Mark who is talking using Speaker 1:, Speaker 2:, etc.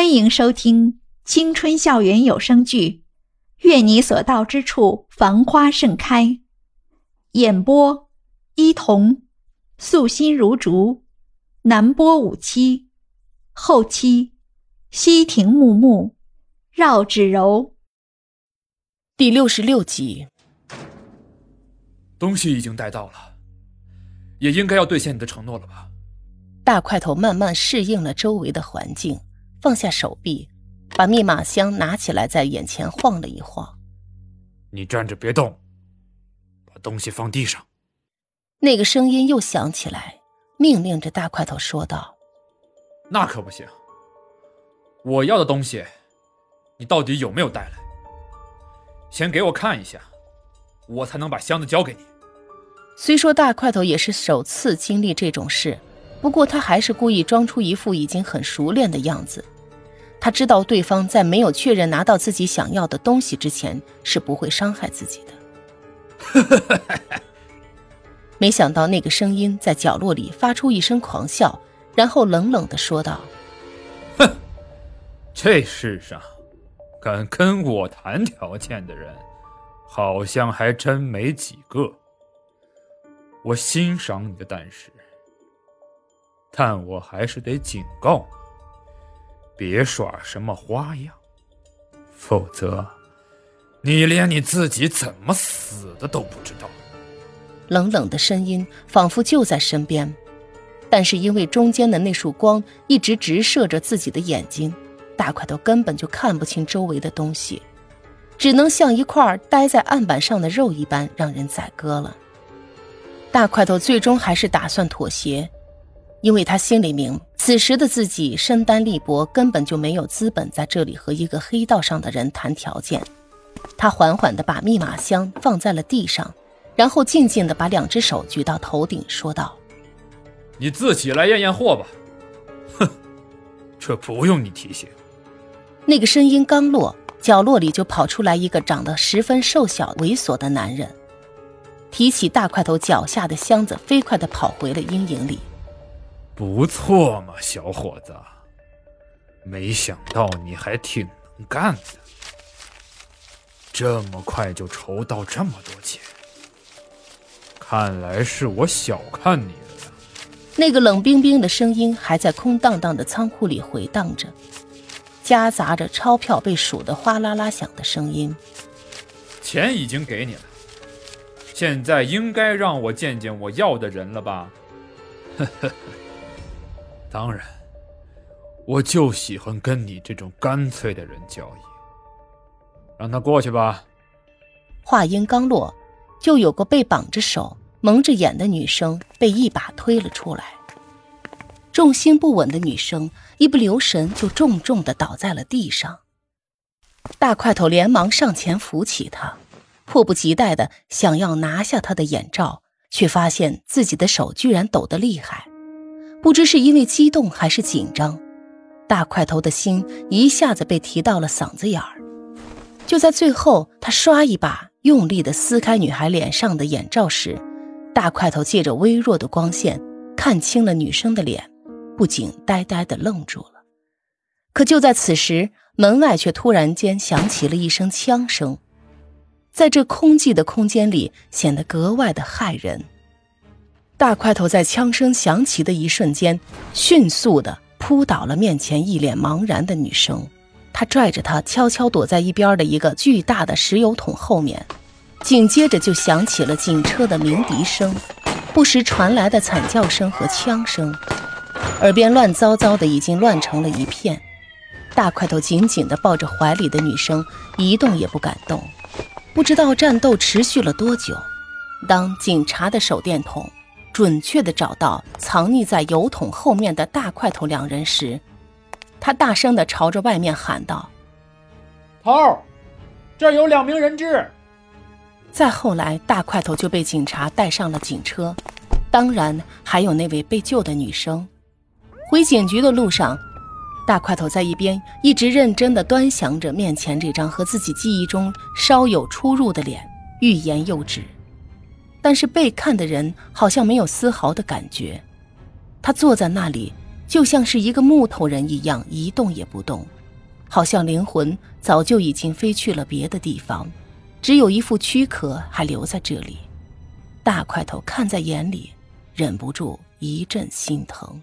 Speaker 1: 欢迎收听青春校园有声剧《愿你所到之处繁花盛开》，演播：伊童，素心如竹，南波五七，后期：西亭木木，绕指柔。
Speaker 2: 第六十六集，
Speaker 3: 东西已经带到了，也应该要兑现你的承诺了吧？
Speaker 2: 大块头慢慢适应了周围的环境。放下手臂，把密码箱拿起来，在眼前晃了一晃。
Speaker 3: 你站着别动，把东西放地上。
Speaker 2: 那个声音又响起来，命令着大块头说道：“
Speaker 3: 那可不行，我要的东西，你到底有没有带来？先给我看一下，我才能把箱子交给你。”
Speaker 2: 虽说大块头也是首次经历这种事。不过他还是故意装出一副已经很熟练的样子。他知道对方在没有确认拿到自己想要的东西之前是不会伤害自己的。没想到那个声音在角落里发出一声狂笑，然后冷冷的说道：“
Speaker 3: 哼，这世上敢跟我谈条件的人，好像还真没几个。我欣赏你的胆识。”但我还是得警告你，别耍什么花样，否则你连你自己怎么死的都不知道。
Speaker 2: 冷冷的声音仿佛就在身边，但是因为中间的那束光一直直射着自己的眼睛，大块头根本就看不清周围的东西，只能像一块待在案板上的肉一般让人宰割了。大块头最终还是打算妥协。因为他心里明，此时的自己身单力薄，根本就没有资本在这里和一个黑道上的人谈条件。他缓缓地把密码箱放在了地上，然后静静地把两只手举到头顶，说道：“
Speaker 3: 你自己来验验货吧。”哼，这不用你提醒。
Speaker 2: 那个声音刚落，角落里就跑出来一个长得十分瘦小、猥琐的男人，提起大块头脚下的箱子，飞快地跑回了阴影里。
Speaker 3: 不错嘛，小伙子，没想到你还挺能干的，这么快就筹到这么多钱，看来是我小看你了呀。
Speaker 2: 那个冷冰冰的声音还在空荡荡的仓库里回荡着，夹杂着钞票被数得哗啦啦响的声音。
Speaker 3: 钱已经给你了，现在应该让我见见我要的人了吧？呵呵呵。当然，我就喜欢跟你这种干脆的人交易。让他过去吧。
Speaker 2: 话音刚落，就有个被绑着手、蒙着眼的女生被一把推了出来。重心不稳的女生一不留神就重重的倒在了地上。大块头连忙上前扶起她，迫不及待的想要拿下她的眼罩，却发现自己的手居然抖得厉害。不知是因为激动还是紧张，大块头的心一下子被提到了嗓子眼儿。就在最后，他唰一把用力地撕开女孩脸上的眼罩时，大块头借着微弱的光线看清了女生的脸，不仅呆呆地愣住了。可就在此时，门外却突然间响起了一声枪声，在这空寂的空间里显得格外的骇人。大块头在枪声响起的一瞬间，迅速地扑倒了面前一脸茫然的女生。他拽着她，悄悄躲在一边的一个巨大的石油桶后面。紧接着就响起了警车的鸣笛声，不时传来的惨叫声和枪声，耳边乱糟糟的，已经乱成了一片。大块头紧紧地抱着怀里的女生，一动也不敢动。不知道战斗持续了多久，当警察的手电筒。准确地找到藏匿在油桶后面的大块头两人时，他大声地朝着外面喊道：“
Speaker 3: 头，这儿有两名人质。”
Speaker 2: 再后来，大块头就被警察带上了警车，当然还有那位被救的女生。回警局的路上，大块头在一边一直认真地端详着面前这张和自己记忆中稍有出入的脸，欲言又止。但是被看的人好像没有丝毫的感觉，他坐在那里，就像是一个木头人一样一动也不动，好像灵魂早就已经飞去了别的地方，只有一副躯壳还留在这里。大块头看在眼里，忍不住一阵心疼。